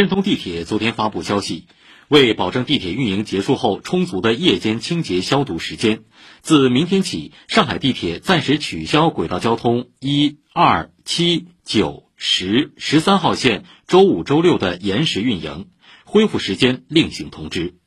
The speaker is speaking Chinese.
申通地铁昨天发布消息为保证地铁运营结束后充足的夜间清洁消毒时间自明天起上海地铁暂时取消轨道交通一二七九十十三号线周五周六的延时运营恢复时间另行通知。